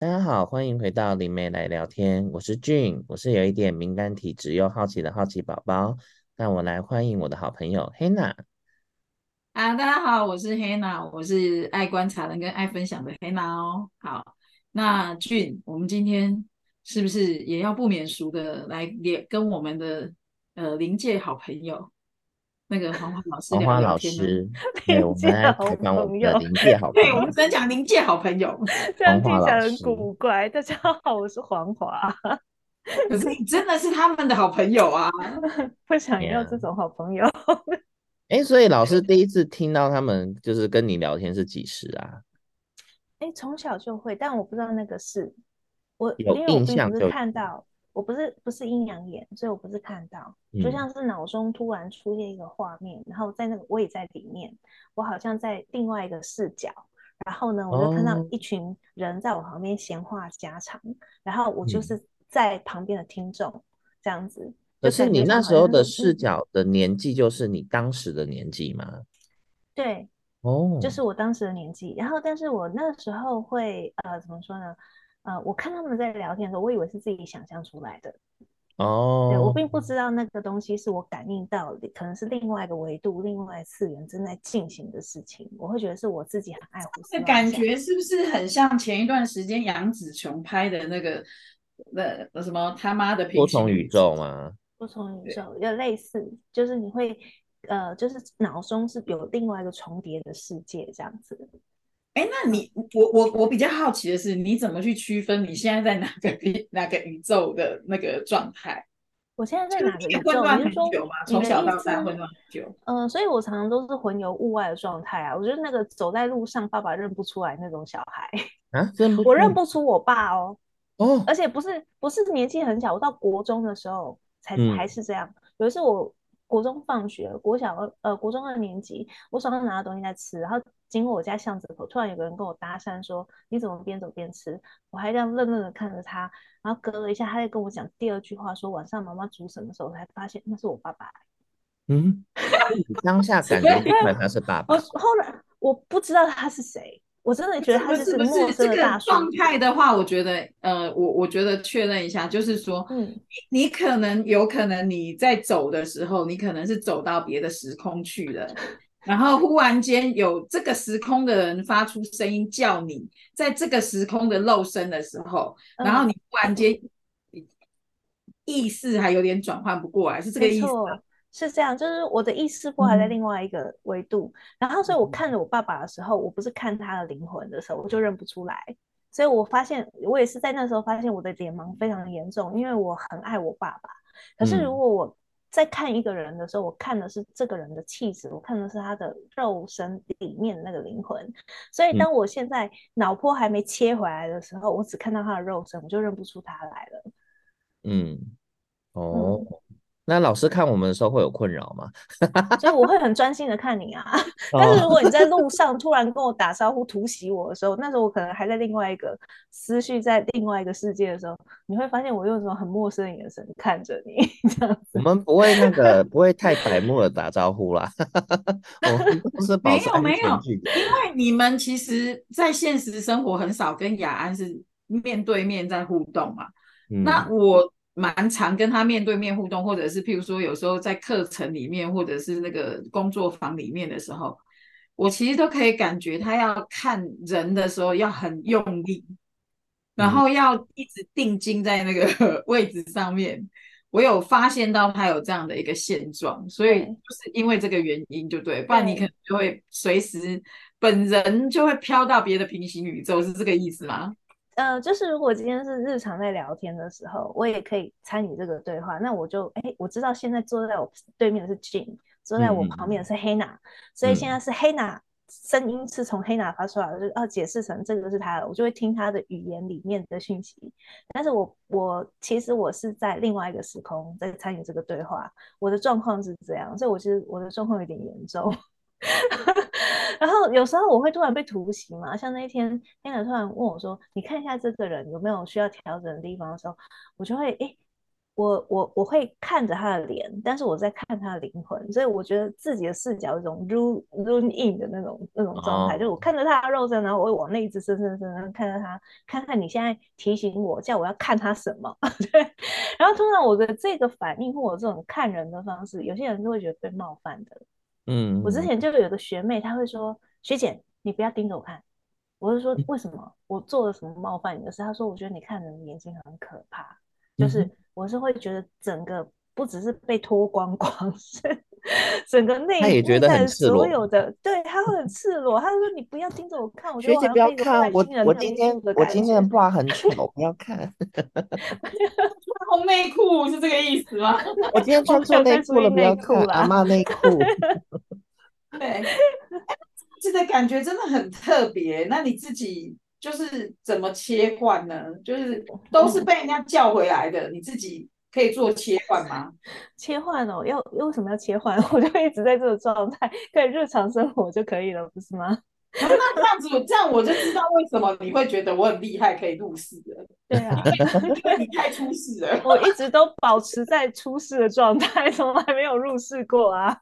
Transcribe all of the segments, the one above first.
大家好，欢迎回到灵媒来聊天。我是俊我是有一点敏感体质又好奇的好奇宝宝。那我来欢迎我的好朋友 Hanna。啊，大家好，我是 Hanna，我是爱观察的跟爱分享的 Hanna 哦。好，那俊我们今天是不是也要不免俗的来连跟我们的呃灵界好朋友？那个黄华老师黄华老师，对，我们来采访我们的灵界好朋友。对，我们在讲灵界好朋友，这样听起来很古怪。大家好，我是黄华。可是你真的是他们的好朋友啊！不想要这种好朋友。哎、欸，所以老师第一次听到他们就是跟你聊天是几时啊？哎、欸，从小就会，但我不知道那个是我有印象就看到。我不是不是阴阳眼，所以我不是看到，就像是脑中突然出现一个画面，嗯，然后在那个我也在里面，我好像在另外一个视角，然后呢，我就看到一群人在我旁边闲话家常，哦，然后我就是在旁边的听众，嗯，这样子。可是你那时候的视角的年纪，就是你当时的年纪吗？对，哦，就是我当时的年纪。然后，但是我那时候会呃，怎么说呢？呃，我看他们在聊天的时候，我以为是自己想象出来的哦。对，我并不知道那个东西是我感应到的，可能是另外一个维度、另外次元正在进行的事情。我会觉得是我自己很爱胡思乱想。感觉是不是很像前一段时间杨紫琼拍的那个那那什么他妈的多重宇宙吗？多重宇宙有类似，就是你会呃，就是脑中是有另外一个重叠的世界这样子。哎，那你我我我比较好奇的是，你怎么去区分你现在在哪个哪个宇宙的那个状态？我现在在哪个宇宙？混乱很久吗？从小到大混乱很久。嗯、呃，所以我常常都是魂游物外的状态啊。我觉得那个走在路上，爸爸认不出来那种小孩啊，认不，我认不出我爸哦。哦，而且不是不是年纪很小，我到国中的时候才、嗯、还是这样。有一次我国中放学，国小呃国中二年级，我手上拿的东西在吃，然后。经过我家巷子口，突然有个人跟我搭讪说：“你怎么边走边吃？”我还这样愣愣的看着他，然后隔了一下，他在跟我讲第二句话，说晚上妈妈煮什么时候，我才发现那是我爸爸。嗯，当下感觉出来他是爸爸。我后来我不知道他是谁，我真的觉得他是陌生的大叔。状态的话，我觉得呃，我我觉得确认一下，就是说，嗯，你可能有可能你在走的时候，你可能是走到别的时空去了。然后忽然间有这个时空的人发出声音叫你，在这个时空的肉身的时候，嗯、然后你忽然间意识还有点转换不过来，是这个意思吗？是这样，就是我的意识波还在另外一个维度，嗯，然后所以我看着我爸爸的时候，我不是看他的灵魂的时候，我就认不出来，所以我发现我也是在那时候发现我的脸盲非常严重，因为我很爱我爸爸，可是如果我、嗯在看一个人的时候，我看的是这个人的气质，我看的是他的肉身里面的那个灵魂。所以当我现在脑波还没切回来的时候，嗯，我只看到他的肉身，我就认不出他来了。嗯，哦。嗯那老师看我们的时候会有困扰吗？所以我会很专心的看你啊。但是如果你在路 上突然跟我打招呼、突袭我的时候，那时候我可能还在另外一个思绪，在另外一个世界的时候，你会发现我用一种很陌生的眼神看着你。这样子，我们不会那个不会太白目的打招呼啦。我们都是保持。没有没有，因为你们其实，在现实生活很少跟雅安是面对面在互动嘛。嗯、那我。蛮常跟他面对面互动，或者是譬如说有时候在课程里面，或者是那个工作坊里面的时候，我其实都可以感觉他要看人的时候要很用力，然后要一直定睛在那个 位置上面。我有发现到他有这样的一个现状，所以就是因为这个原因，就对，不然你可能就会随时本人就会飘到别的平行宇宙，是这个意思吗？呃，就是如果今天是日常在聊天的时候，我也可以参与这个对话。那我就哎、欸，我知道现在坐在我对面的是 Gene，坐在我旁边的是 Hannah，、嗯、所以现在是 Hannah 声音是从 Hannah 发出来的，就哦解释成这个是他的，我就会听他的语言里面的讯息。但是我我其实我是在另外一个时空在参与这个对话，我的状况是这样，所以我其实我的状况有点严重。然后有时候我会突然被突袭嘛，像那一天，天哥突然问我说：“你看一下这个人有没有需要调整的地方的时候，我就会诶我我我会看着他的脸，但是我在看他的灵魂，所以我觉得自己的视角有一种 run run in 的那种那种状态，oh. 就是我看着他的肉身，然后我会往那一直伸伸伸伸看着他，看看你现在提醒我，叫我要看他什么，对。然后通常我的这个反应或我这种看人的方式，有些人都会觉得被冒犯的。嗯，我之前就有个学妹，她会说：“学姐，你不要盯着我看。”我就说：“为什么？我做了什么冒犯你的事？”她说：“我觉得你看人的眼睛很可怕。”就是我是会觉得整个不只是被脱光光，是整个内部在所有的，对，他会很赤裸。他说：“你不要盯着我看，我觉得我学姐不要看我，我今天我今天的褂很 丑，不要看。”红内裤是这个意思吗？我今天穿错内裤了，不要看阿妈内裤。对，这个感觉真的很特别。那你自己？就是怎么切换呢？就是都是被人家叫回来的，你自己可以做切换吗？切换哦，要为什么要切换？我就一直在这个状态，可以日常生活就可以了，不是吗？那这样子，这样我就知道为什么你会觉得我很厉害，可以入世了。对啊，因为你太出世了。我一直都保持在出世的状态，从来没有入世过啊。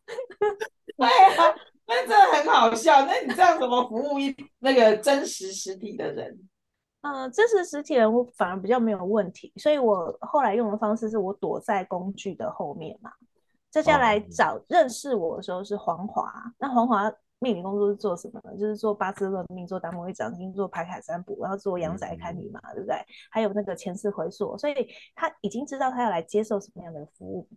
对啊。那真的很好笑。那你这样怎么服务一那个真实实体的人？嗯、呃，真实实体人我反而比较没有问题，所以我后来用的方式是我躲在工具的后面嘛。接下来找、哦、认识我的时候是黄华，那黄华命理工作是做什么呢？就是做八字论命、做达摩一掌经、做排卡占卜，然后做阳宅看你嘛，嗯、对不对？还有那个前世回溯，所以他已经知道他要来接受什么样的服务。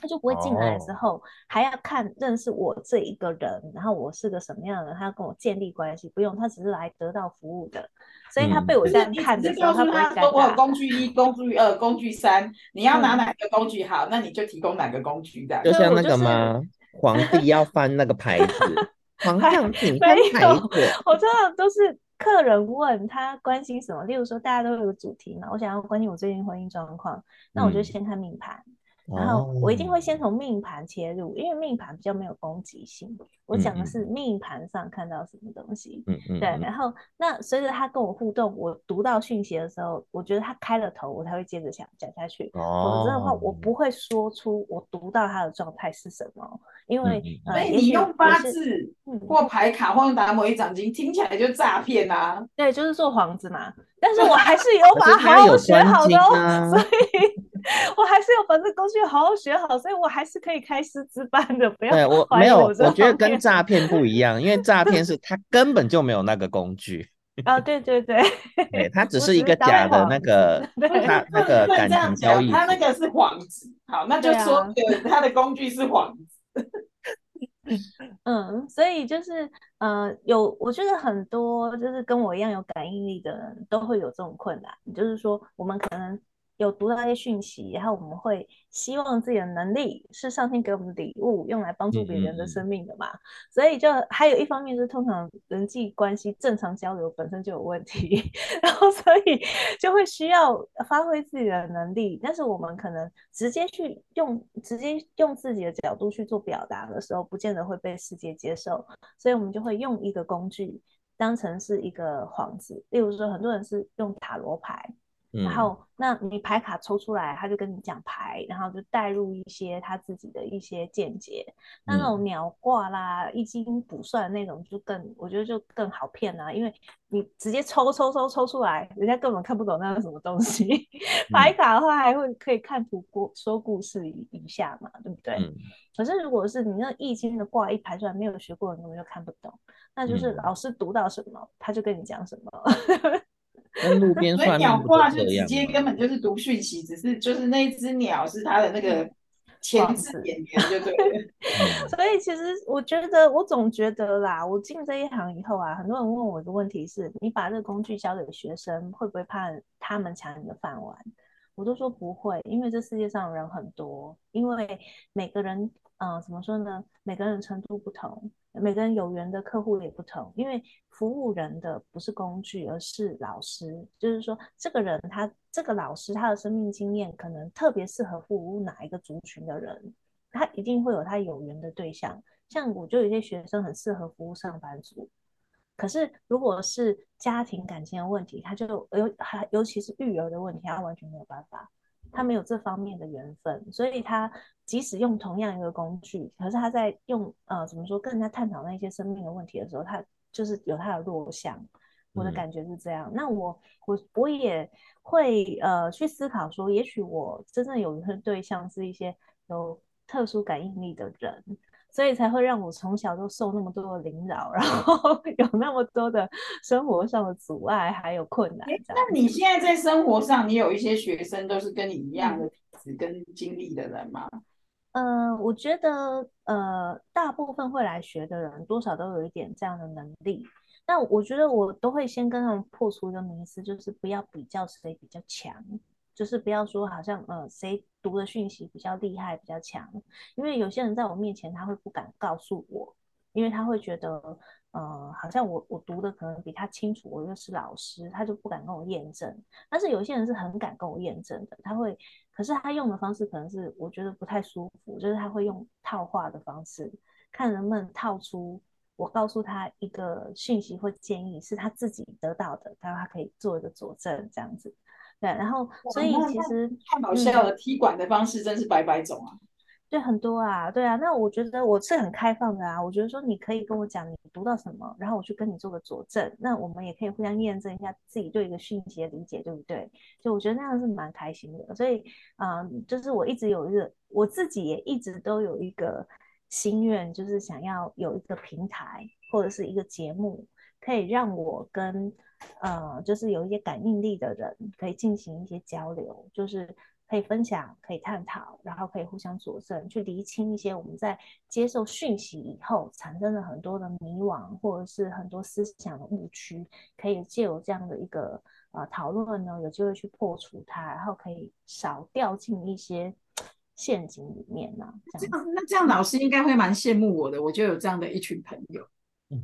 他就不会进来之后、oh. 还要看认识我这一个人，然后我是个什么样的人，他要跟我建立关系，不用，他只是来得到服务的，所以他被我这样看的时候，嗯、他不会尴尬。我有工具一、工具二、工具三，你要拿哪个工具好，嗯、那你就提供哪个工具的。就像那个吗？就是、皇帝要翻那个牌子，皇上请翻牌子。我真的都是客人问他关心什么，例如说大家都有个主题嘛，我想要关心我最近婚姻状况，那我就先看命盘。嗯然后我一定会先从命盘切入，因为命盘比较没有攻击性。我讲的是命盘上看到什么东西，嗯嗯，对。然后那随着他跟我互动，我读到讯息的时候，我觉得他开了头，我才会接着想讲下去。否则的话，我不会说出我读到他的状态是什么，因为所以你用八字或牌卡或用达摩一掌经，听起来就诈骗啊。对，就是做幌子嘛。但是我还是有把它好好学好的哦，所以。我还是有把这工具好好学好，所以我还是可以开师资班的。不要我没有，我觉得跟诈骗不一样，因为诈骗是他根本就没有那个工具。啊、哦，对对对，对，他只是一个假的那个 他那个感情交易，他那个是幌子。好，那就说他的工具是幌子。嗯，所以就是呃，有我觉得很多就是跟我一样有感应力的人都会有这种困难，就是说我们可能。有读到一些讯息，然后我们会希望自己的能力是上天给我们的礼物，用来帮助别人的生命的嘛。嗯嗯，所以就还有一方面是，通常人际关系正常交流本身就有问题，然后所以就会需要发挥自己的能力。但是我们可能直接去用，直接用自己的角度去做表达的时候，不见得会被世界接受。所以我们就会用一个工具当成是一个幌子，例如说，很多人是用塔罗牌。然后，那你牌卡抽出来，他就跟你讲牌，然后就带入一些他自己的一些见解。那那种鸟卦啦、易经卜算的那种，就更我觉得就更好骗啊，因为你直接抽抽抽抽出来，人家根本看不懂那是什么东西。牌卡的话，还会可以看图过说故事一一下嘛，对不对？嗯、可是如果是你那易经的卦一排出来，没有学过的，根本就看不懂。那就是老师读到什么，他就跟你讲什么。跟路边算命鸟卦就直接根本就是读讯息，只是就是那只鸟是它的那个前置演员，就对了。所以其实我觉得，我总觉得啦，我进这一行以后啊，很多人问我一个问题是：你把这个工具交给学生，会不会怕他们抢你的饭碗？我都说不会，因为这世界上人很多，因为每个人，嗯、呃，怎么说呢？每个人程度不同。每个人有缘的客户也不同，因为服务人的不是工具，而是老师。就是说，这个人他这个老师他的生命经验可能特别适合服务哪一个族群的人，他一定会有他有缘的对象。像我就有些学生很适合服务上班族，可是如果是家庭感情的问题，他就尤还尤其是育儿的问题，他完全没有办法。他没有这方面的缘分，所以他即使用同样一个工具，可是他在用呃怎么说跟人家探讨那些生命的问题的时候，他就是有他的弱项。我的感觉是这样。嗯、那我我我也会呃去思考说，也许我真正有的对象是一些有特殊感应力的人。所以才会让我从小都受那么多的凌扰，然后 有那么多的生活上的阻碍，还有困难。那你现在在生活上，你有一些学生都是跟你一样的体质跟经历的人吗？嗯、呃，我觉得呃，大部分会来学的人，多少都有一点这样的能力。但我觉得我都会先跟他们破除一个迷思，就是不要比较谁比较强。就是不要说好像呃谁读的讯息比较厉害比较强，因为有些人在我面前他会不敢告诉我，因为他会觉得呃好像我我读的可能比他清楚，我又是老师，他就不敢跟我验证。但是有些人是很敢跟我验证的，他会，可是他用的方式可能是我觉得不太舒服，就是他会用套话的方式，看能不能套出我告诉他一个讯息或建议是他自己得到的，然后他可以做一个佐证这样子。对，然后所以其实太搞笑了，踢馆的方式真是百百种啊。对，很多啊，对啊。那我觉得我是很开放的啊。我觉得说你可以跟我讲你读到什么，然后我去跟你做个佐证。那我们也可以互相验证一下自己对一个讯息的理解，对不对？就我觉得那样是蛮开心的。所以，嗯，就是我一直有一个，我自己也一直都有一个心愿，就是想要有一个平台或者是一个节目，可以让我跟。呃，就是有一些感应力的人可以进行一些交流，就是可以分享、可以探讨，然后可以互相佐证，去厘清一些我们在接受讯息以后产生了很多的迷惘，或者是很多思想的误区，可以借由这样的一个呃讨论呢，有机会去破除它，然后可以少掉进一些陷阱里面呢。这样，那这样老师应该会蛮羡慕我的，我就有这样的一群朋友。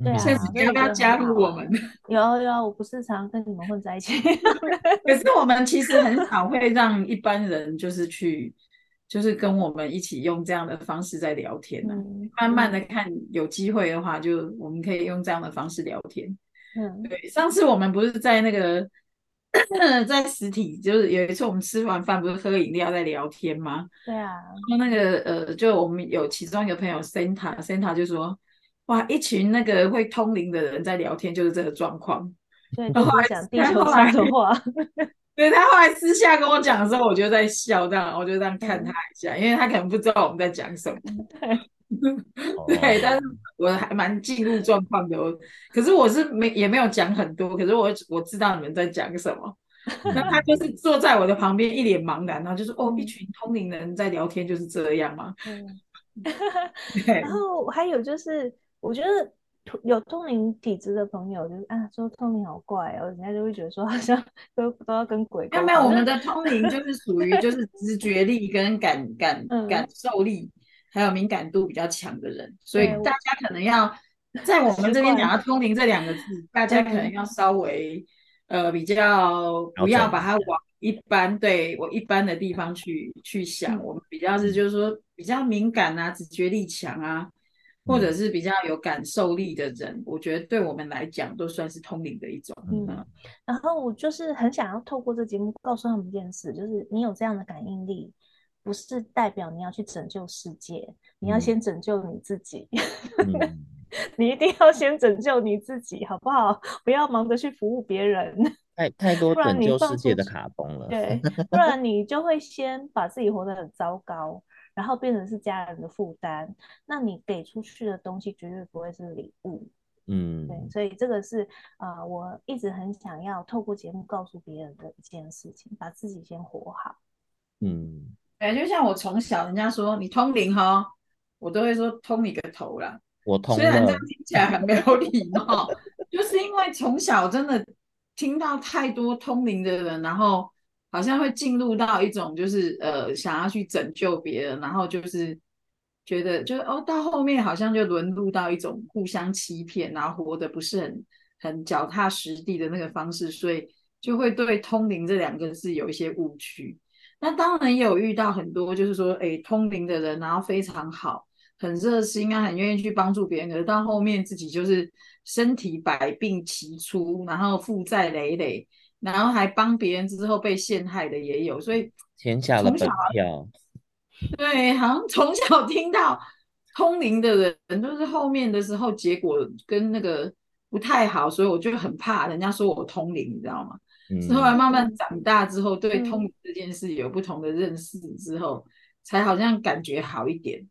对啊，你要不要加入我们？有有，有，我不是常跟你们混在一起。可是我们其实很少会让一般人就是去，就是跟我们一起用这样的方式在聊天呢、啊嗯。慢慢的看，有机会的话，就我们可以用这样的方式聊天。嗯，对。上次我们不是在那个 在实体，就是有一次我们吃完饭不是喝饮料在聊天吗？对啊。然后那个呃，就我们有其中一个朋友 Santa，Santa 就说。哇，一群那个会通灵的人在聊天，就是这个状况。对，然后讲地球上的话。对，他后来私下跟我讲的时候，我就在笑，这样我就这样看他一下，因为他可能不知道我们在讲什么。对，对，但是我还蛮进入状况的。我可是我是没也没有讲很多，可是我我知道你们在讲什么。那他就是坐在我的旁边，一脸茫然，然后就是：“哦，一群通灵的人在聊天，就是这样吗？”嗯。然后还有就是。我觉得有通灵体质的朋友，就是啊，说通灵好怪哦，人家就会觉得说好像 都都要跟鬼。没有没有，我们的通灵就是属于就是直觉力跟感感 感受力，还有敏感度比较强的人，所以大家可能要在我们这边讲到通灵这两个字，大家可能要稍微呃比较不要把它往一般对我一般的地方去去想，我们比较是就是说比较敏感啊，直觉力强啊。或者是比较有感受力的人，嗯，我觉得对我们来讲都算是通灵的一种。嗯，然后我就是很想要透过这节目告诉他们一件事，就是你有这样的感应力，不是代表你要去拯救世界，嗯，你要先拯救你自己。嗯、你一定要先拯救你自己，好不好？不要忙着去服务别人。太太多拯救世界的卡崩了，对，不然你就会先把自己活得很糟糕。然后变成是家人的负担，那你给出去的东西绝对不会是礼物，嗯，对，所以这个是啊、呃，我一直很想要透过节目告诉别人的一件事情，把自己先活好，嗯，哎，就像我从小人家说你通灵哈，我都会说通你个头啦，我通，虽然这样听起来很没有礼貌，就是因为从小真的听到太多通灵的人，然后。好像会进入到一种就是呃想要去拯救别人，然后就是觉得就哦到后面好像就沦入到一种互相欺骗，然后活得不是很很脚踏实地的那个方式，所以就会对通灵这两个字有一些误区。那当然也有遇到很多就是说诶通灵的人，然后非常好，很热心啊，很愿意去帮助别人，可是到后面自己就是身体百病齐出，然后负债累累。然后还帮别人之后被陷害的也有，所以天下的本票。对，好像从小听到通灵的人，都是后面的时候结果跟那个不太好，所以我就很怕人家说我通灵，你知道吗？嗯。是后来慢慢长大之后，对通灵这件事有不同的认识之后，嗯，才好像感觉好一点。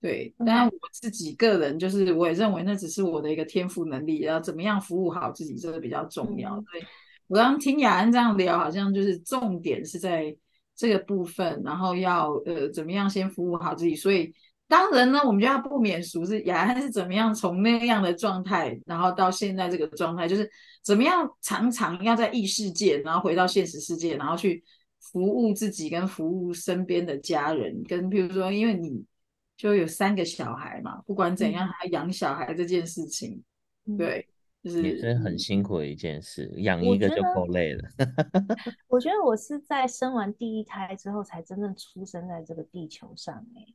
对，当然我自己个人就是，我也认为那只是我的一个天赋能力，然后怎么样服务好自己，这个比较重要。嗯，对，我刚刚听雅安这样聊，好像就是重点是在这个部分，然后要呃怎么样先服务好自己。所以当然呢，我们就要不免俗是雅安是怎么样从那样的状态，然后到现在这个状态，就是怎么样常常要在异世界，然后回到现实世界，然后去服务自己跟服务身边的家人，跟比如说因为你。就有三个小孩嘛，不管怎样，他养小孩这件事情，嗯、对，就是也是很辛苦的一件事，养一个就够累了。我觉 得我是在生完第一胎之后，才真正出生在这个地球上诶、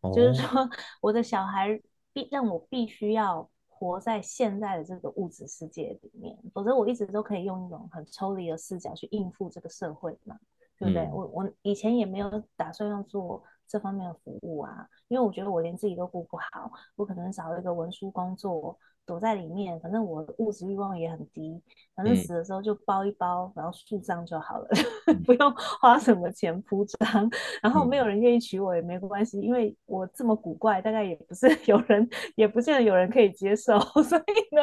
哦，就是说，我的小孩必让我必须要活在现在的这个物质世界里面，否则我一直都可以用一种很抽离的视角去应付这个社会嘛，对不对？嗯、我我以前也没有打算要做。这方面的服务啊，因为我觉得我连自己都顾不好，我可能找一个文书工作。躲在里面，反正我的物质欲望也很低，反正死的时候就包一包，嗯、然后树葬就好了，嗯、不用花什么钱铺张，然后没有人愿意娶我也没关系，因为我这么古怪，大概也不是 有人，也不见得有人可以接受，所以呢，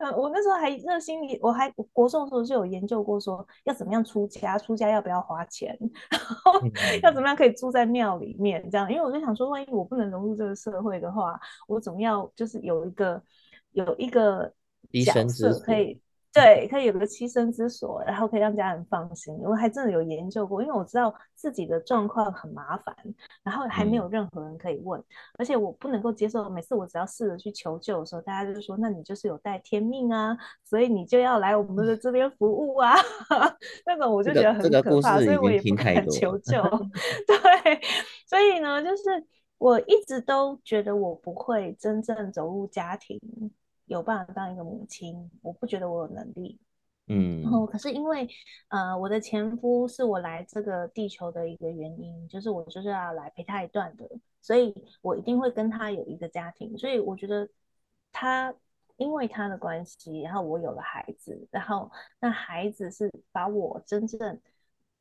嗯，我那时候还热心里，我还国中的时候就有研究过，说要怎么样出家，出家要不要花钱，然后要怎么样可以住在庙里面这样，因为我就想说，万一我不能融入这个社会的话，我总要就是有一个。有一个角色可以，对，可以有个栖身之所，然后可以让家人放心。我还真的有研究过，因为我知道自己的状况很麻烦，然后还没有任何人可以问，嗯、而且我不能够接受。每次我只要试着去求救的时候，大家就说：“那你就是有带天命啊，所以你就要来我们的这边服务啊。嗯 ”那种我就觉得很可怕，这个、所以我也不敢求救。对，所以呢，就是我一直都觉得我不会真正走入家庭。有办法当一个母亲，我不觉得我有能力，嗯，然后可是因为，呃，我的前夫是我来这个地球的一个原因，就是我就是要来陪他一段的，所以我一定会跟他有一个家庭，所以我觉得他因为他的关系，然后我有了孩子，然后那孩子是把我真正。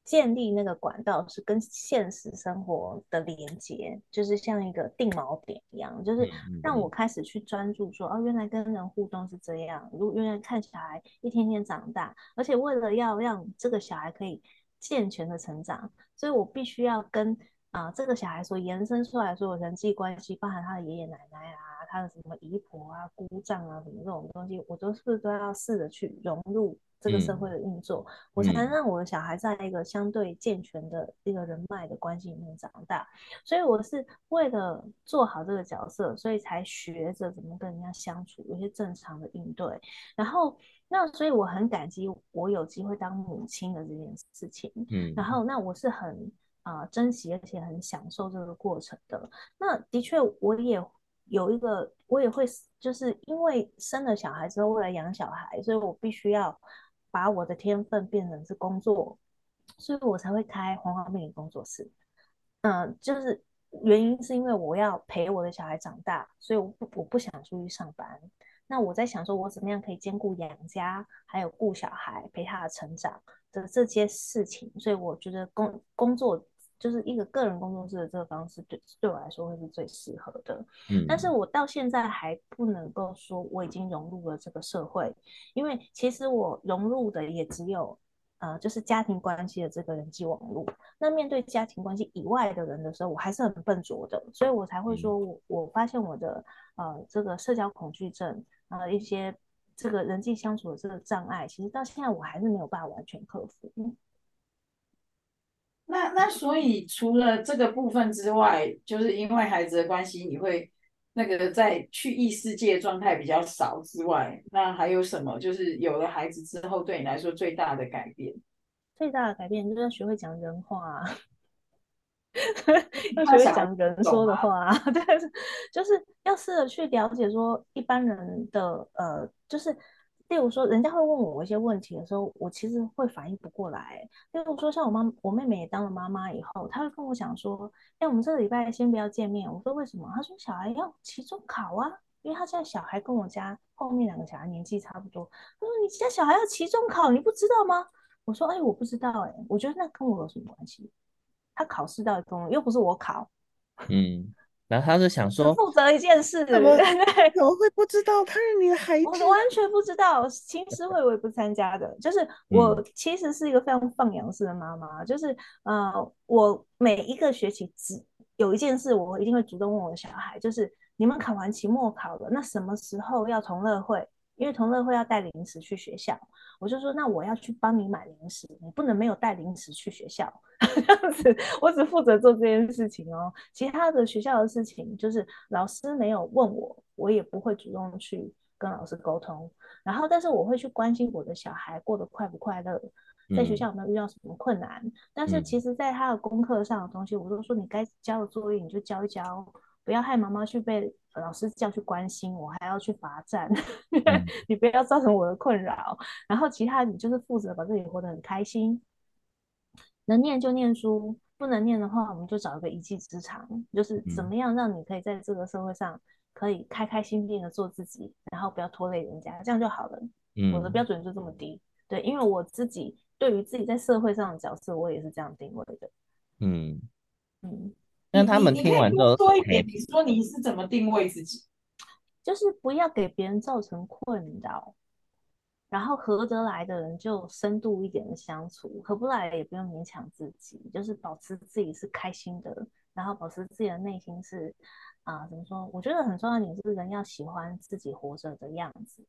建立那个管道是跟现实生活的连接，就是像一个定锚点一样，就是让我开始去专注说，哦，原来跟人互动是这样。如果原来看小孩一天天长大，而且为了要让这个小孩可以健全的成长，所以我必须要跟啊、呃、这个小孩所延伸出来说人际关系，包含他的爷爷奶奶啊，他的什么姨婆啊、姑丈啊什么这种东西，我都是都要试着去融入。这个社会的运作，嗯，我才能让我的小孩在一个相对健全的一个人脉的关系里面长大。所以我是为了做好这个角色，所以才学着怎么跟人家相处，有些正常的应对。然后，那所以我很感激我有机会当母亲的这件事情。嗯，然后那我是很啊、呃、珍惜而且很享受这个过程的。那的确，我也有一个，我也会就是因为生了小孩之后，为了养小孩，所以我必须要。把我的天分变成是工作，所以我才会开黄花美女工作室。嗯，就是原因是因为我要陪我的小孩长大，所以我不我不想出去上班。那我在想说，我怎么样可以兼顾养家，还有顾小孩，陪他的成长的这些事情。所以我觉得工工作。就是一个个人工作室的这个方式对，对对我来说会是最适合的。嗯，但是我到现在还不能够说我已经融入了这个社会，因为其实我融入的也只有呃，就是家庭关系的这个人际网络。那面对家庭关系以外的人的时候，我还是很笨拙的，所以我才会说我我发现我的呃这个社交恐惧症啊、呃，一些这个人际相处的这个障碍，其实到现在我还是没有办法完全克服。那那所以除了这个部分之外，就是因为孩子的关系，你会那个在去异世界状态比较少之外，那还有什么？就是有了孩子之后，对你来说最大的改变？最大的改变就是要学会讲人话，要学会讲人说的话，对，就是要试着去了解说一般人的呃，就是例如说，人家会问我一些问题的时候，我其实会反应不过来。例如说，像我妈，我妹妹也当了妈妈以后，她会跟我讲说：“哎，我们这个礼拜先不要见面。”我说：“为什么？”她说：“小孩要期中考啊，因为她现在小孩跟我家后面两个小孩年纪差不多。”她说：“你家小孩要期中考，你不知道吗？”我说：“哎，我不知道。哎，我觉得那跟我有什么关系？他考试到底跟我又不是我考。”嗯。然后他就想说，负责一件事，对 不对？怎么会不知道他是你的孩子？我完全不知道，青师会我也不参加的。就是 我其实是一个非常放养式的妈妈，就是呃，我每一个学期只有一件事，我一定会主动问我的小孩，就是你们考完期末考了，那什么时候要同乐会？因为同乐会要带零食去学校，我就说那我要去帮你买零食，你不能没有带零食去学校。这样子，我只负责做这件事情哦。其他的学校的事情，就是老师没有问我，我也不会主动去跟老师沟通。然后，但是我会去关心我的小孩过得快不快乐，在学校有没有遇到什么困难。嗯、但是，其实在他的功课上的东西，我都说你该交的作业你就交一交，不要害妈妈去被。老师叫去关心我，还要去罚站，嗯、你不要造成我的困扰。然后其他你就是负责把自己活得很开心，能念就念书，不能念的话，我们就找一个一技之长，就是怎么样让你可以在这个社会上可以开开心心的做自己，然后不要拖累人家，这样就好了。嗯、我的标准就这么低，对，因为我自己对于自己在社会上的角色，我也是这样定位的。嗯嗯。那他们听完之后，多一点，你说你是怎么定位自己？就是不要给别人造成困扰，然后合得来的人就深度一点的相处，合不来也不用勉强自己，就是保持自己是开心的，然后保持自己的内心是啊、呃，怎么说？我觉得很重要一点是人要喜欢自己活着的样子，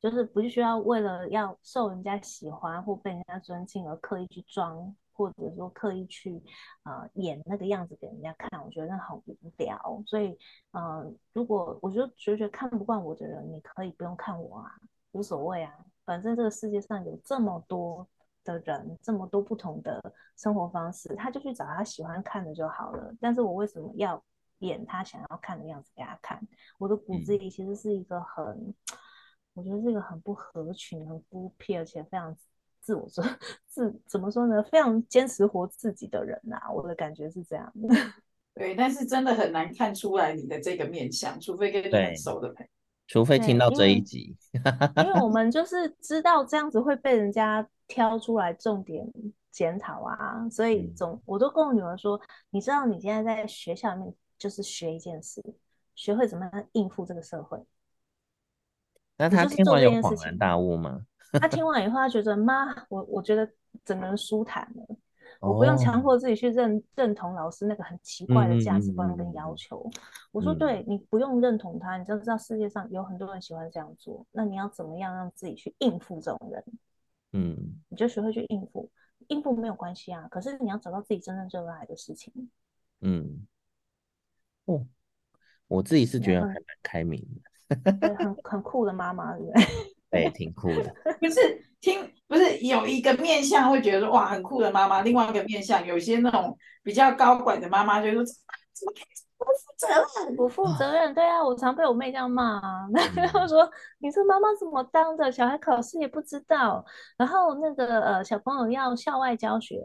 就是不需要为了要受人家喜欢或被人家尊敬而刻意去装。或者说刻意去呃演那个样子给人家看，我觉得那很无聊。所以呃，如果我觉得觉得看不惯我的人，你可以不用看我啊，无所谓啊。反正这个世界上有这么多的人，这么多不同的生活方式，他就去找他喜欢看的就好了。但是我为什么要演他想要看的样子给他看？我的骨子里其实是一个很，嗯、我觉得这个很不合群、很孤僻，而且非常。自我说 自怎么说呢？非常坚持活自己的人呐、啊，我的感觉是这样的。对，但是真的很难看出来你的这个面相，除非跟你很熟的朋友，除非听到这一集，因，因为我 们就是知道这样子会被人家挑出来重点检讨啊，所以总我都跟我女儿说，你知道你现在在学校里面就是学一件事，学会怎么样应付这个社会。那他听完有恍然大悟吗？他听完以后，他觉得妈，我我觉得整个人舒坦了，哦、我不用强迫自己去认认同老师那个很奇怪的价值观跟要求。嗯、我说，对，你不用认同他，你就知道世界上有很多人喜欢这样做。那你要怎么样让自己去应付这种人？嗯，你就学会去应付，应付没有关系啊。可是你要找到自己真正热爱的事情。嗯，哦，我自己是觉得还蛮开明的，很很酷的妈妈，对不对？对，挺酷的。不是听，不是有一个面相会觉得说哇，很酷的妈妈，另外一个面相，有些那种比较高管的妈妈就说怎么可以不负责任？不负责任，对啊，我常被我妹这样骂啊。然后说你这妈妈怎么当的？小孩考试也不知道，然后那个呃小朋友要校外教学，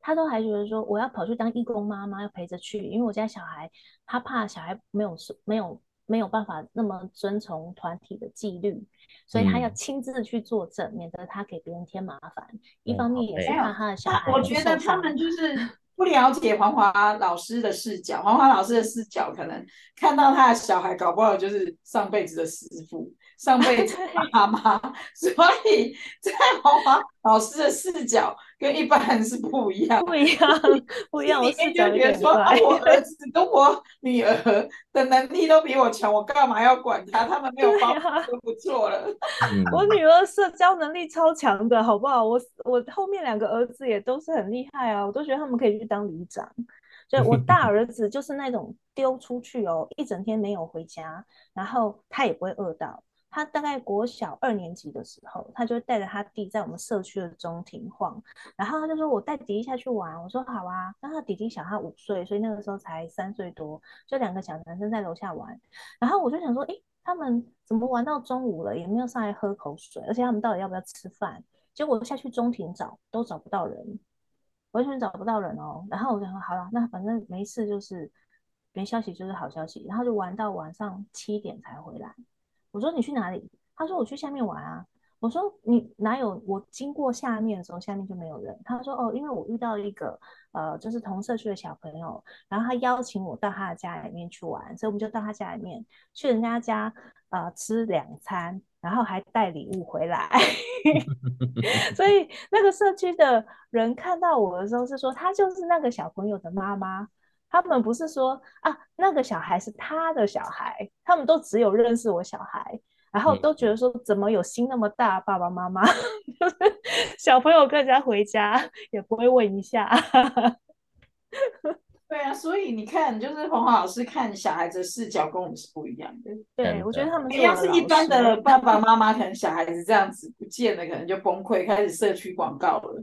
他都还觉得说我要跑去当义工妈妈，要陪着去，因为我家小孩他怕小孩没有没有没有办法那么遵从团体的纪律。所以他要亲自去作证，嗯、免得他给别人添麻烦。嗯、一方面也是怕他的小孩。我觉得他们就是不了解黄华老师的视角。黄华老师的视角可能看到他的小孩，搞不好就是上辈子的师父，上辈子 的妈妈。所以在黄华老师的视角。跟一般人是不一样，不一样，不一样。我是觉得说，啊，我 儿子跟我女儿的能力都比我强，我干嘛要管他？他们没有帮助就不错了。我女儿社交能力超强的，好不好？我我后面两个儿子也都是很厉害啊，我都觉得他们可以去当里长。所以我 大儿子就是那种丢出去哦，一整天没有回家，然后他也不会饿到。他大概国小二年级的时候，他就带着他弟在我们社区的中庭晃，然后他就说：“我带弟弟下去玩。”我说：“好啊。”那他弟弟小他五岁，所以那个时候才三岁多，就两个小男生在楼下玩。然后我就想说：“诶，他们怎么玩到中午了，也没有上来喝口水？而且他们到底要不要吃饭？”结果下去中庭找，都找不到人，完全找不到人哦。然后我就说：“好了，那反正没事，就是没消息就是好消息。”然后就玩到晚上七点才回来。我说你去哪里？他说我去下面玩啊。我说你哪有？我经过下面的时候，下面就没有人。他说哦，因为我遇到一个呃，就是同社区的小朋友，然后他邀请我到他的家里面去玩，所以我们就到他家里面去人家家呃吃两餐，然后还带礼物回来。所以那个社区的人看到我的时候是说，他就是那个小朋友的妈妈。他们不是说啊，那个小孩是他的小孩，他们都只有认识我小孩，然后都觉得说怎么有心那么大，爸爸妈妈 小朋友跟人家回家也不会问一下。对啊，所以你看，就是黄华老师看小孩子的视角跟我们是不一样的。对，我觉得他们要是一般的爸爸妈妈，可能小孩子这样子不见了，可能就崩溃，开始社区广告了。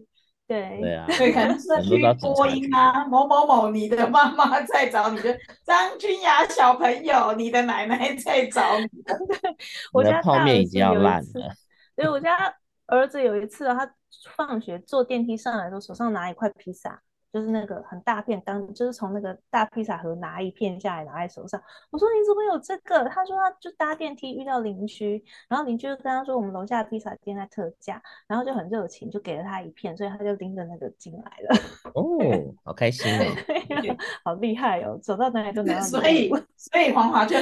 对对啊，对，可能是去播音啊，某某某，你的妈妈在找你的张君雅小朋友，你的奶奶在找你。我家泡面已经要烂了。对，我家儿子有一次，他放学坐电梯上来的时候，手上拿一块披萨。就是那个很大片，当就是从那个大披萨盒拿一片下来，拿在手上。我说你怎么有这个？他说他就搭电梯遇到邻居，然后邻居就跟他说我们楼下的披萨店在特价，然后就很热情，就给了他一片，所以他就拎着那个进来了。哦，好开心哦，好厉害哦，走到哪里都拿。所以所以黄华就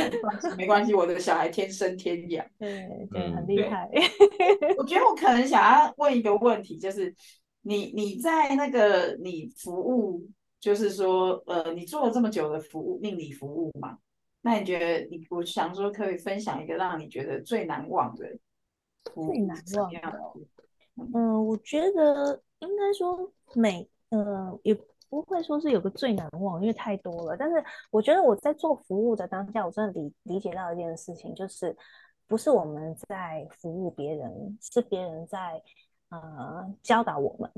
没关系，我的小孩天生天养。对对，很厉害。我觉得我可能想要问一个问题，就是。你你在那个你服务，就是说，呃，你做了这么久的服务命理服务嘛？那你觉得你，我想说可以分享一个让你觉得最难忘的服务，最难忘的，嗯，我觉得应该说每，呃，也不会说是有个最难忘，因为太多了。但是我觉得我在做服务的当下，我真的理理解到一件事情，就是不是我们在服务别人，是别人在。呃，教导我们，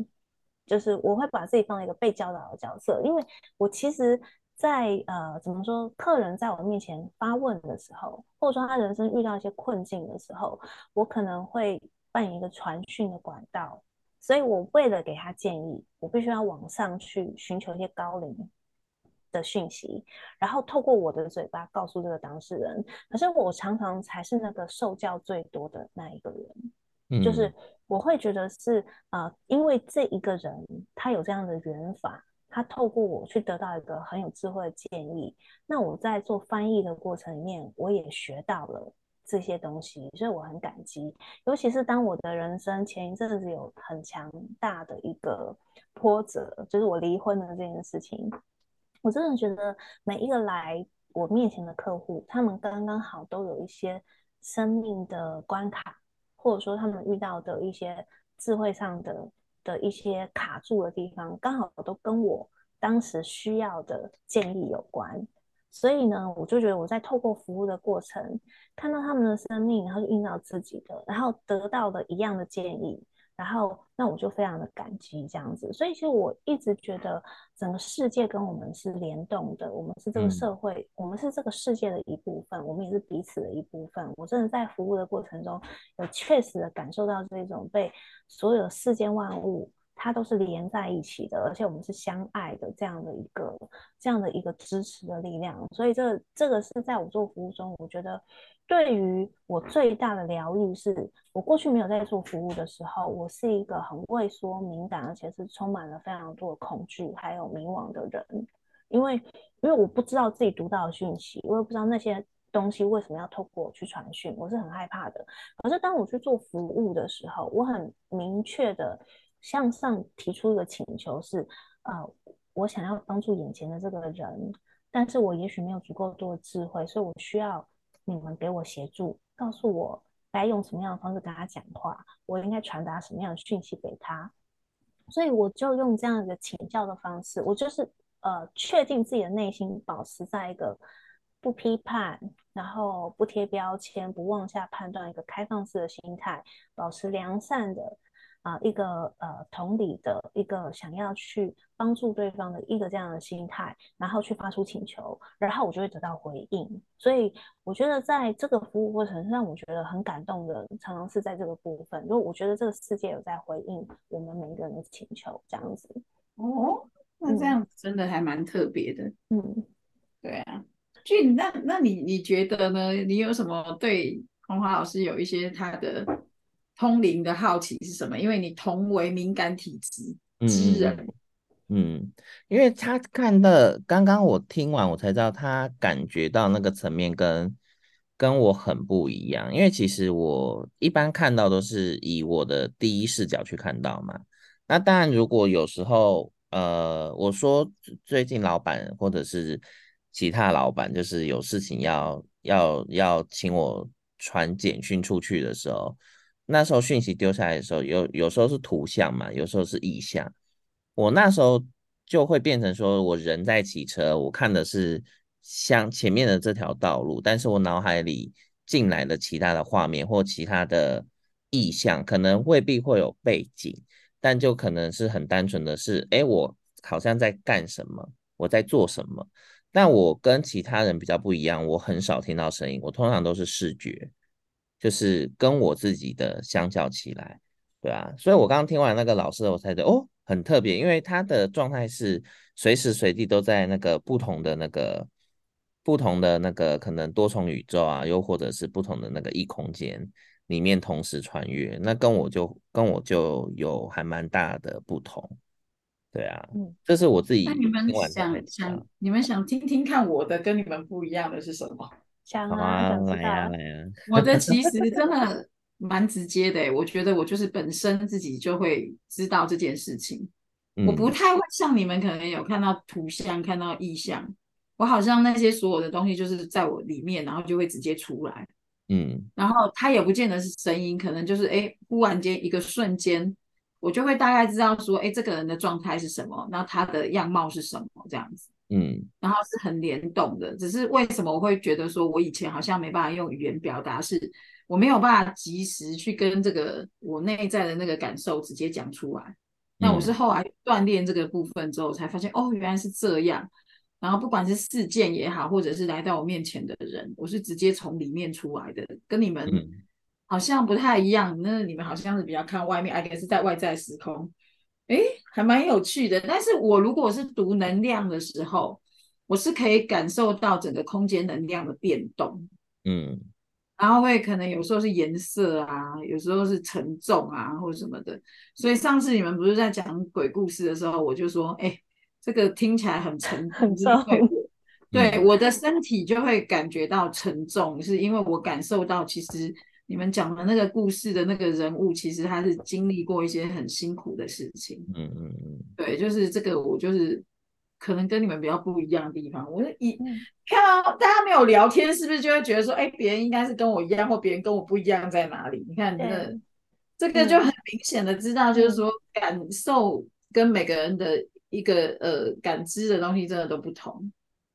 就是我会把自己放在一个被教导的角色，因为我其实在，在呃，怎么说，客人在我面前发问的时候，或者说他人生遇到一些困境的时候，我可能会扮演一个传讯的管道，所以我为了给他建议，我必须要往上去寻求一些高龄的讯息，然后透过我的嘴巴告诉这个当事人，可是我常常才是那个受教最多的那一个人。就是我会觉得是呃，因为这一个人他有这样的缘法，他透过我去得到一个很有智慧的建议。那我在做翻译的过程里面，我也学到了这些东西，所以我很感激。尤其是当我的人生前一阵子有很强大的一个波折，就是我离婚的这件事情，我真的觉得每一个来我面前的客户，他们刚刚好都有一些生命的关卡。或者说他们遇到的一些智慧上的的一些卡住的地方，刚好都跟我当时需要的建议有关，所以呢，我就觉得我在透过服务的过程，看到他们的生命，然后遇到自己的，然后得到的一样的建议。然后，那我就非常的感激这样子，所以其实我一直觉得整个世界跟我们是联动的，我们是这个社会，嗯、我们是这个世界的一部分，我们也是彼此的一部分。我真的在服务的过程中，有确实的感受到这种被所有世间万物，它都是连在一起的，而且我们是相爱的这样的一个这样的一个支持的力量。所以这这个是在我做服务中，我觉得。对于我最大的疗愈是，我过去没有在做服务的时候，我是一个很畏缩、敏感，而且是充满了非常多的恐惧还有迷惘的人。因为，因为我不知道自己读到的讯息，我也不知道那些东西为什么要透过我去传讯，我是很害怕的。可是当我去做服务的时候，我很明确的向上提出一个请求是：呃，我想要帮助眼前的这个人，但是我也许没有足够多的智慧，所以我需要。你们给我协助，告诉我该用什么样的方式跟他讲话，我应该传达什么样的讯息给他。所以我就用这样一个请教的方式，我就是呃确定自己的内心保持在一个不批判，然后不贴标签，不妄下判断，一个开放式的心态，保持良善的。啊，一个呃同理的一个想要去帮助对方的一个这样的心态，然后去发出请求，然后我就会得到回应。所以我觉得在这个服务过程让我觉得很感动的，常常是在这个部分。如果我觉得这个世界有在回应我们每一个人的请求，这样子。哦，那这样子真的还蛮特别的。嗯，对啊。Gin，那那你你觉得呢？你有什么对红华老师有一些他的？通灵的好奇是什么？因为你同为敏感体质之人，嗯，嗯，因为他看的刚刚我听完，我才知道他感觉到那个层面跟跟我很不一样。因为其实我一般看到都是以我的第一视角去看到嘛。那当然，如果有时候呃，我说最近老板或者是其他老板，就是有事情要要要请我传简讯出去的时候。那时候讯息丢下来的时候，有有时候是图像嘛，有时候是意象。我那时候就会变成说，我人在骑车，我看的是像前面的这条道路，但是我脑海里进来的其他的画面或其他的意象，可能未必会有背景，但就可能是很单纯的是，哎，我好像在干什么，我在做什么。但我跟其他人比较不一样，我很少听到声音，我通常都是视觉。就是跟我自己的相较起来，对啊，所以我刚刚听完那个老师，我才觉得哦，很特别，因为他的状态是随时随地都在那个不同的那个不同的那个可能多重宇宙啊，又或者是不同的那个异空间里面同时穿越，那跟我就跟我就有还蛮大的不同，对啊，嗯，这是我自己。那你们想想，你们想听听看我的跟你们不一样的是什么？想啊，想知道。我的其实真的 蛮直接的，我觉得我就是本身自己就会知道这件事情。嗯、我不太会像你们可能有看到图像、看到意象，我好像那些所有的东西就是在我里面，然后就会直接出来。嗯，然后它也不见得是声音，可能就是哎，忽然间一个瞬间，我就会大概知道说，哎，这个人的状态是什么，那他的样貌是什么，这样子。嗯，然后是很联动的，只是为什么我会觉得说，我以前好像没办法用语言表达，是我没有办法及时去跟这个我内在的那个感受直接讲出来。那我是后来锻炼这个部分之后，才发现哦，原来是这样。然后不管是事件也好，或者是来到我面前的人，我是直接从里面出来的，跟你们好像不太一样。那你们好像是比较看外面，而且是在外在时空。诶，还蛮有趣的。但是我如果是读能量的时候，我是可以感受到整个空间能量的变动，嗯，然后会可能有时候是颜色啊，有时候是沉重啊，或者什么的。所以上次你们不是在讲鬼故事的时候，我就说，哎，这个听起来很沉很重，对，对，我的身体就会感觉到沉重，是因为我感受到其实。你们讲的那个故事的那个人物，其实他是经历过一些很辛苦的事情。嗯嗯嗯，对，就是这个，我就是可能跟你们比较不一样的地方。我是一看到大家没有聊天，是不是就会觉得说，哎，别人应该是跟我一样，或别人跟我不一样在哪里？你看，这个这个就很明显的知道，就是说感受跟每个人的一个呃感知的东西真的都不同。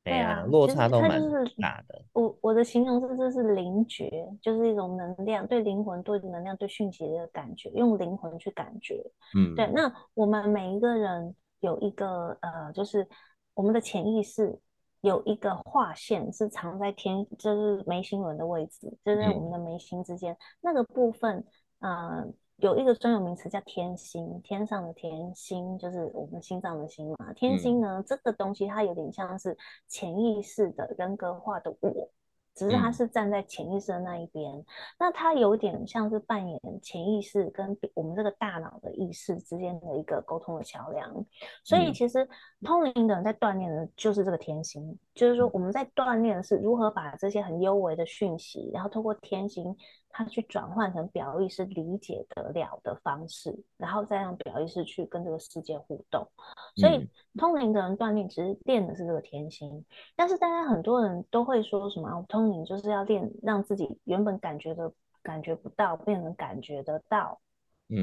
对啊，落差都蛮大的。我我的形容是这是灵觉，就是一种能量，对灵魂、对能量、对讯息的感觉，用灵魂去感觉。嗯，对。那我们每一个人有一个呃，就是我们的潜意识有一个划线，是藏在天，就是眉心轮的位置，就在我们的眉心之间、嗯、那个部分，呃。有一个专有名词叫天心，天上的天心就是我们心脏的心嘛。天心呢，嗯、这个东西它有点像是潜意识的人格化的我。只是它是站在潜意识的那一边，嗯，那它有点像是扮演潜意识跟我们这个大脑的意识之间的一个沟通的桥梁。所以其实通灵的人在锻炼的就是这个天心，就是说我们在锻炼的是如何把这些很幽微的讯息，然后透过天心，它去转换成表意识理解得了的方式，然后再让表意识去跟这个世界互动。所以通灵的人锻炼其实练的是这个天心，但是大家很多人都会说什么通灵就是要练让自己原本感觉的感觉不到变成感觉得到，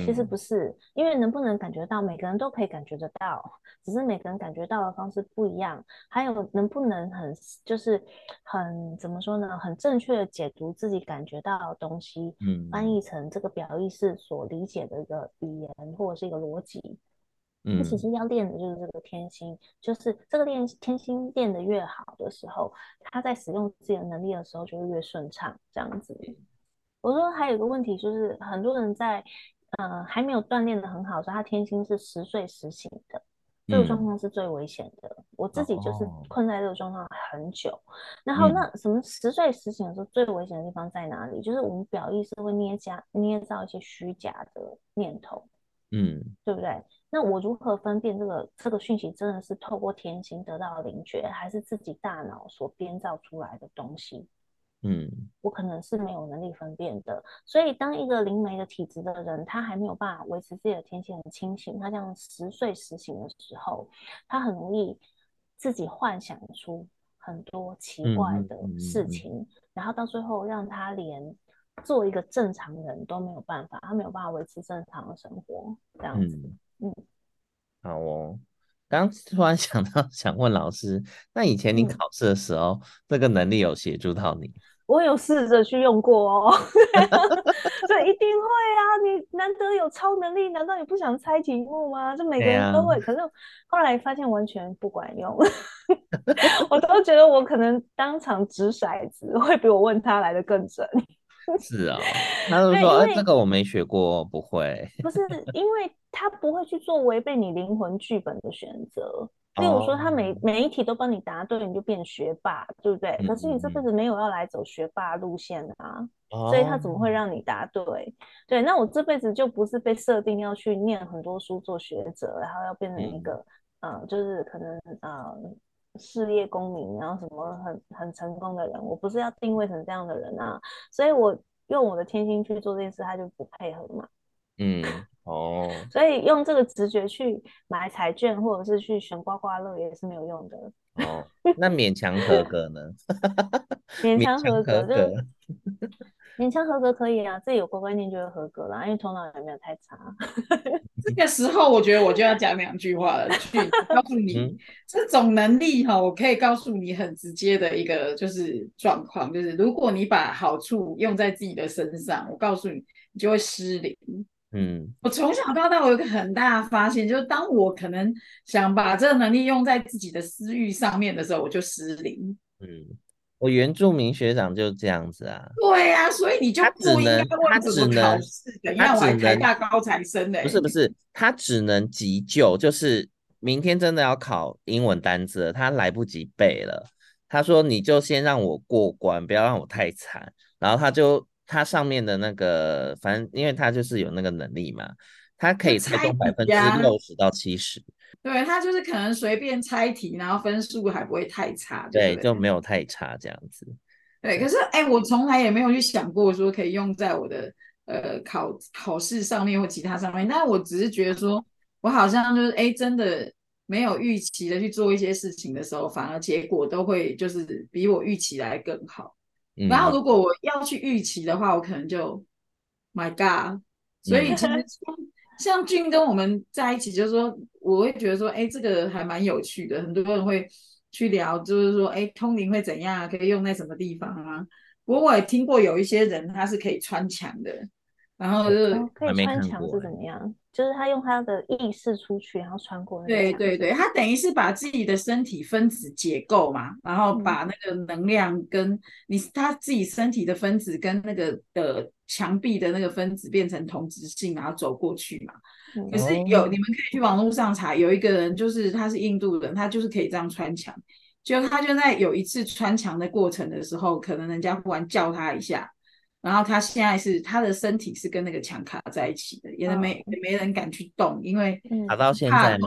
其实不是，因为能不能感觉到，每个人都可以感觉得到，只是每个人感觉到的方式不一样。还有能不能很就是很怎么说呢？很正确的解读自己感觉到的东西，嗯，翻译成这个表意识所理解的一个语言或者是一个逻辑。嗯，其实要练的就是这个天心，就是这个练天心练得越好的时候，他在使用自己的能力的时候就会越顺畅，这样子。我说还有一个问题就是，很多人在呃还没有锻炼的很好的时候，他天心是时睡时醒的，这个状况是最危险的。嗯、我自己就是困在这个状况很久。哦、然后那什么时睡时醒的时候最危险的地方在哪里？就是我们表意识会捏假捏造一些虚假的念头，嗯，对不对？那我如何分辨这个这个讯息真的是透过天心得到的灵觉，还是自己大脑所编造出来的东西？嗯，我可能是没有能力分辨的，所以当一个灵媒的体质的人，他还没有办法维持自己的天性很清醒，他这样十睡时醒的时候，他很容易自己幻想出很多奇怪的事情，嗯嗯嗯、然后到最后让他连做一个正常人都没有办法，他没有办法维持正常的生活，这样子。嗯，嗯好哦。刚突然想到，想问老师，那以前你考试的时候，嗯、这个能力有协助到你？我有试着去用过哦，这一定会啊！你难得有超能力，难道你不想猜题目吗？就每个人都会，啊、可是后来发现完全不管用，我都觉得我可能当场掷骰子会比我问他来的更准。是啊、哦，他就说：“哎，这个我没学过，不会。”不是，因为他不会去做违背你灵魂剧本的选择。例如说，他每、哦、每一题都帮你答对，你就变学霸，对不对？嗯、可是你这辈子没有要来走学霸路线啊，哦、所以他怎么会让你答对？对，那我这辈子就不是被设定要去念很多书做学者，然后要变成一个，嗯、呃，就是可能啊、呃，事业功名，然后什么很很成功的人，我不是要定位成这样的人啊，所以我用我的天性去做这件事，他就不配合嘛。嗯。哦，所以用这个直觉去买彩券，或者是去选刮刮乐也是没有用的。哦，那勉强合格呢？勉强合格就勉强合格可以啊，自己有乖乖念就会合格啦，因为头脑也没有太差。这 个时候我觉得我就要讲两句话了，去告诉你、嗯、这种能力哈，我可以告诉你很直接的一个就是状况，就是如果你把好处用在自己的身上，我告诉你，你就会失灵。嗯，我从小到大，我有一个很大的发现，就是当我可能想把这个能力用在自己的私欲上面的时候，我就失灵。嗯，我原住民学长就这样子啊。对啊，所以你就不应该问怎么考试的，要我还台大高材生呢？不是不是，他只能急救，就是明天真的要考英文单词了，他来不及背了。他说：“你就先让我过关，不要让我太惨。”然后他就。他上面的那个，反正因为他就是有那个能力嘛，他可以猜中百分之六十到七十。对，他就是可能随便猜题，然后分数还不会太差。对，对，就没有太差这样子。对，可是哎、欸，我从来也没有去想过说可以用在我的呃考考试上面或其他上面。但我只是觉得说，我好像就是哎、欸，真的没有预期的去做一些事情的时候，反而结果都会就是比我预期来更好。然后，如果我要去预期的话，我可能就，My God！所以其实像俊跟我们在一起，就是说，我会觉得说，哎，这个还蛮有趣的。很多人会去聊，就是说，哎，通灵会怎样？可以用在什么地方啊？不过我也听过有一些人他是可以穿墙的，然后就是可以穿墙是怎么样？就是他用他的意识出去，然后穿过那个。对对对，他等于是把自己的身体分子解构嘛，然后把那个能量跟你他自己身体的分子跟那个的墙壁的那个分子变成同质性，然后走过去嘛。嗯、可是有你们可以去网络上查，有一个人就是他是印度人，他就是可以这样穿墙。就他就在有一次穿墙的过程的时候，可能人家忽然叫他一下。然后他现在是他的身体是跟那个墙卡在一起的，也没也没人敢去动，因为卡到现在吗？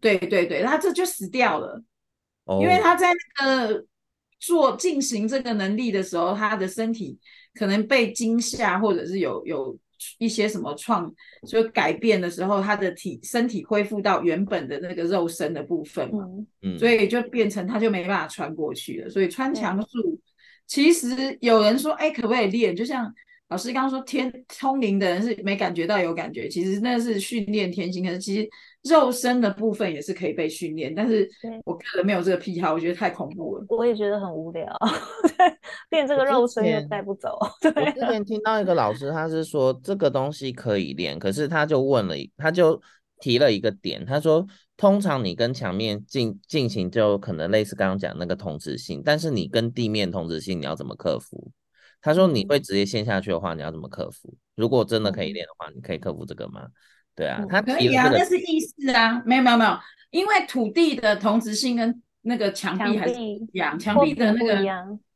对对对，他这就死掉了，因为他在那个做进行这个能力的时候，他的身体可能被惊吓，或者是有有一些什么创，就改变的时候，他的体身体恢复到原本的那个肉身的部分嘛，嗯，所以就变成他就没办法穿过去了，所以穿墙术。其实有人说，哎，可不可以练？就像老师刚刚说天通灵的人是没感觉到有感觉，其实那是训练天性，可是其实肉身的部分也是可以被训练。但是我个人没有这个癖好，我觉得太恐怖了。我也觉得很无聊，练这个肉身也带不走。对，我之前听到一个老师，他是说这个东西可以练，可是他就问了，他就提了一个点，他说通常你跟墙面进进行就可能类似刚刚讲那个同质性，但是你跟地面同质性你要怎么克服？他说：“你会直接陷下去的话，你要怎么克服？如果真的可以练的话，你可以克服这个吗？”对啊，他可以啊，那是意识啊，没有没有没有，因为土地的同质性跟那个墙壁还是一样，墙壁的那个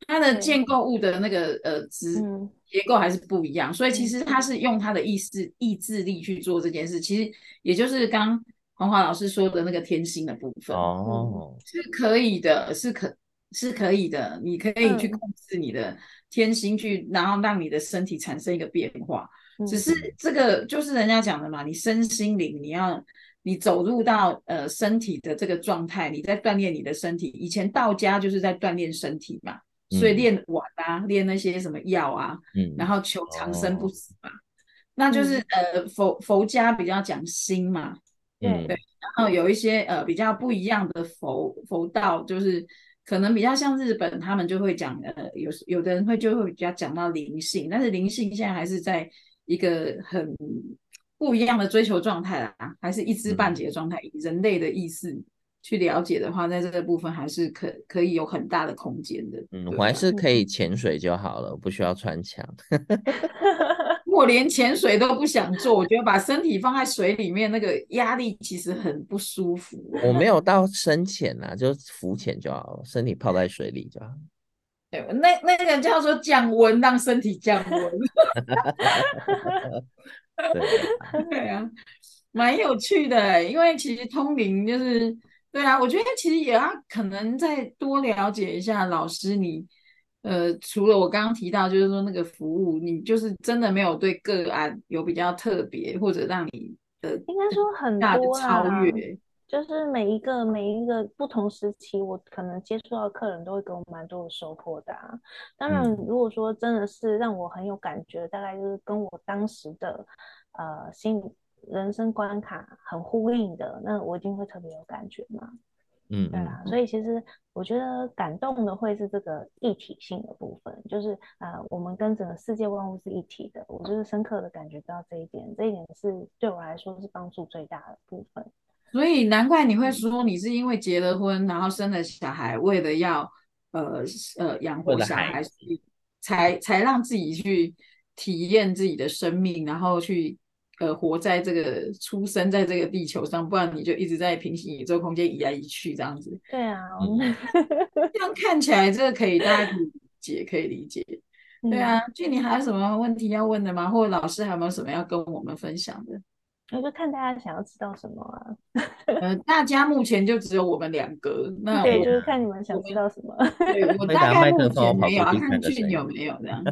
它的建构物的那个呃质结构还是不一样，所以其实他是用他的意识意志力去做这件事，其实也就是刚黄华老师说的那个天心的部分哦，是可以的，是可是可以的，你可以去控制你的。天心去，然后让你的身体产生一个变化。只是这个就是人家讲的嘛，你身心灵，你要你走入到呃身体的这个状态，你在锻炼你的身体。以前道家就是在锻炼身体嘛，所以练碗啊，练那些什么药啊，然后求长生不死嘛。那就是呃佛佛家比较讲心嘛，对对。然后有一些呃比较不一样的佛佛道就是。可能比较像日本，他们就会讲，呃，有有的人会就会比较讲到灵性，但是灵性现在还是在一个很不一样的追求状态啦，还是一知半解的状态。以人类的意识去了解的话，在这个部分还是可可以有很大的空间的。嗯，我还是可以潜水就好了，不需要穿墙。我连潜水都不想做，我觉得把身体放在水里面，那个压力其实很不舒服。我没有到深潜啊，就浮潜就好了，身体泡在水里就好。对，那那个叫做降温，让身体降温。对啊，蛮有趣的，因为其实通灵就是，对啊，我觉得其实也要可能再多了解一下老师你。呃，除了我刚刚提到，就是说那个服务，你就是真的没有对个案有比较特别，或者让你的应该说很大的超越，就是每一个每一个不同时期，我可能接触到客人都会给我蛮多的收获的啊。当然，如果说真的是让我很有感觉，大概就是跟我当时的呃心人生关卡很呼应的，那我一定会特别有感觉嘛。嗯，对啊，所以其实我觉得感动的会是这个一体性的部分，就是啊、呃，我们跟整个世界万物是一体的，我就是深刻的感觉到这一点，这一点是对我来说是帮助最大的部分。所以难怪你会说你是因为结了婚，然后生了小孩，为了要呃呃养活小孩，才才让自己去体验自己的生命，然后去。呃，活在这个出生在这个地球上，不然你就一直在平行宇宙空间移来移去这样子。对啊，这样看起来这个可以，大家可以理解，可以理解。对啊，就你还有什么问题要问的吗？或者老师还有没有什么要跟我们分享的？我就看大家想要知道什么啊。呃，大家目前就只有我们两个，那对，就是看你们想知道什么。对，我大概目前没有，看俊有没有这样。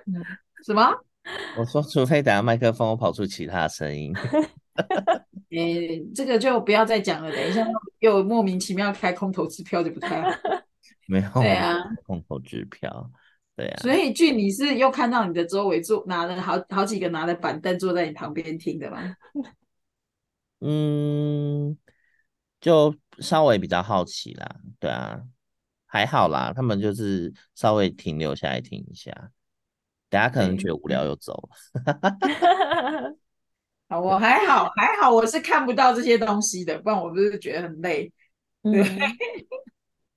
什么？我说，除非等下麦克风我跑出其他声音。诶、欸，这个就不要再讲了。等一下又莫名其妙开空头支票就不太好。没有。对啊，空头支票。对啊。所以俊，你是又看到你的周围坐拿了好好几个拿了板凳坐在你旁边听的吗？嗯，就稍微比较好奇啦。对啊，还好啦，他们就是稍微停留下来听一下。大家可能觉得无聊又走了。好，我还好，还好，我是看不到这些东西的，不然我不是觉得很累。对，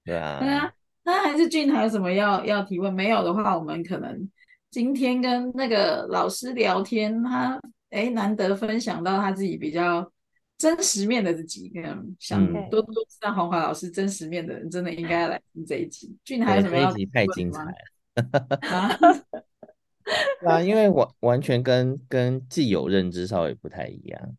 对啊。对啊，那还是俊还有什么要要提问？没有的话，我们可能今天跟那个老师聊天，他哎难得分享到他自己比较真实面的自己，嗯，想多多知道黄华老师真实面的人，真的应该来听这一集。俊还有什么要提问吗？太精彩了。啊，因为完完全跟跟既有认知稍微不太一样。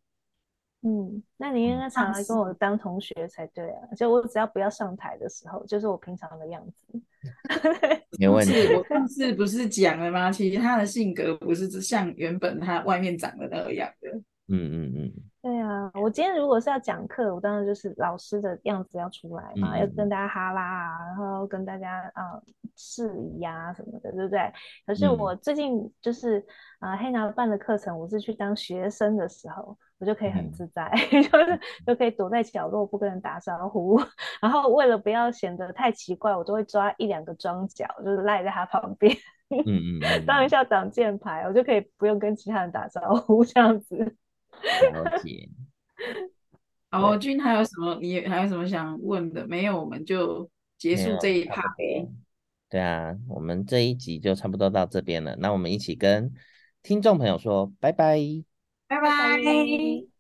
嗯，那你应该常来跟我当同学才对啊。就我只要不要上台的时候，就是我平常的样子。没问题。我上次不是讲了吗？其实他的性格不是像原本他外面长的那个样的。嗯嗯嗯。对啊，我今天如果是要讲课，我当然就是老师的样子要出来嘛，嗯、要跟大家哈拉啊，然后跟大家啊释疑啊什么的，对不对？可是我最近就是、嗯、啊，黑拿办的课程，我是去当学生的时候，我就可以很自在，嗯、就是就可以躲在角落不跟人打招呼，然后为了不要显得太奇怪，我都会抓一两个桩脚，就是赖在他旁边。嗯嗯，嗯 当一下挡箭牌，我就可以不用跟其他人打招呼，这样子。了解。好，君还有什么？你还有什么想问的？没有，我们就结束这一趴。对啊，我们这一集就差不多到这边了。那我们一起跟听众朋友说拜拜，拜拜。